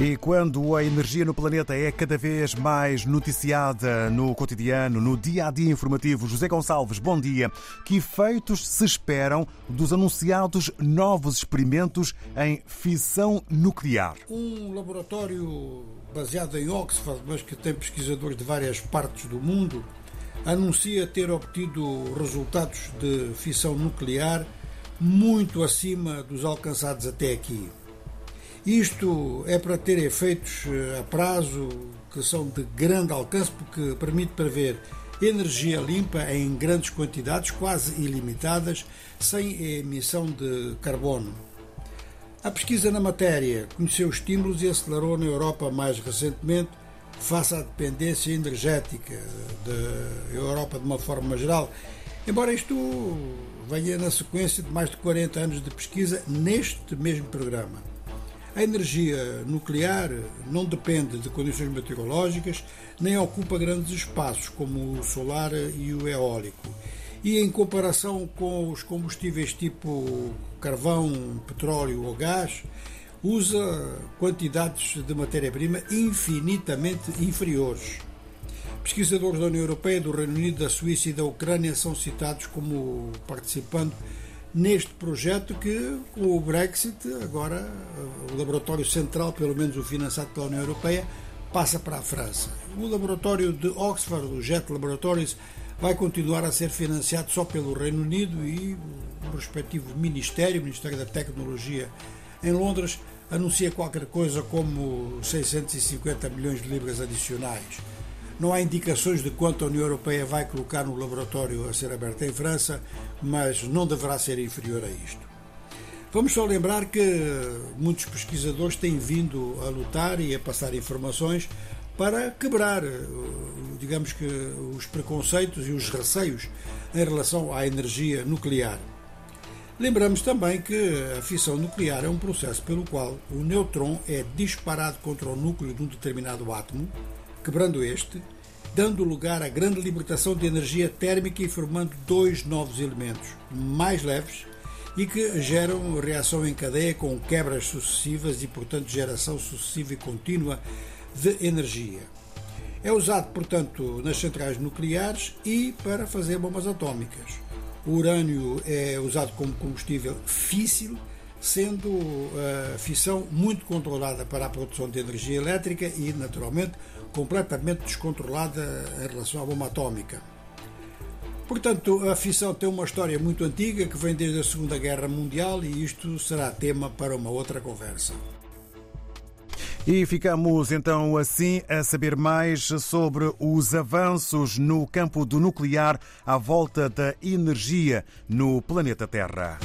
E quando a energia no planeta é cada vez mais noticiada no cotidiano, no dia a dia informativo, José Gonçalves, bom dia. Que efeitos se esperam dos anunciados novos experimentos em fissão nuclear? Um laboratório baseado em Oxford, mas que tem pesquisadores de várias partes do mundo, anuncia ter obtido resultados de fissão nuclear muito acima dos alcançados até aqui. Isto é para ter efeitos eh, a prazo que são de grande alcance, porque permite prever energia limpa em grandes quantidades, quase ilimitadas, sem emissão de carbono. A pesquisa na matéria conheceu estímulos e acelerou na Europa mais recentemente, face à dependência energética da Europa de uma forma geral, embora isto venha na sequência de mais de 40 anos de pesquisa neste mesmo programa. A energia nuclear não depende de condições meteorológicas, nem ocupa grandes espaços como o solar e o eólico. E em comparação com os combustíveis tipo carvão, petróleo ou gás, usa quantidades de matéria-prima infinitamente inferiores. Pesquisadores da União Europeia, do Reino Unido, da Suíça e da Ucrânia são citados como participando neste projeto que, com o Brexit, agora o laboratório central, pelo menos o financiado pela União Europeia, passa para a França. O laboratório de Oxford, o JET Laboratories, vai continuar a ser financiado só pelo Reino Unido e o respectivo Ministério, o Ministério da Tecnologia em Londres, anuncia qualquer coisa como 650 milhões de libras adicionais. Não há indicações de quanto a União Europeia vai colocar no laboratório a ser aberto em França, mas não deverá ser inferior a isto. Vamos só lembrar que muitos pesquisadores têm vindo a lutar e a passar informações para quebrar, digamos que, os preconceitos e os receios em relação à energia nuclear. Lembramos também que a fissão nuclear é um processo pelo qual o nêutron é disparado contra o núcleo de um determinado átomo, quebrando este, dando lugar à grande libertação de energia térmica e formando dois novos elementos mais leves e que geram reação em cadeia com quebras sucessivas e, portanto, geração sucessiva e contínua de energia. É usado, portanto, nas centrais nucleares e para fazer bombas atómicas. O urânio é usado como combustível físsil sendo a fissão muito controlada para a produção de energia elétrica e, naturalmente, completamente descontrolada em relação à bomba atómica. Portanto, a fissão tem uma história muito antiga que vem desde a Segunda Guerra Mundial e isto será tema para uma outra conversa. E ficamos então assim a saber mais sobre os avanços no campo do nuclear à volta da energia no planeta Terra.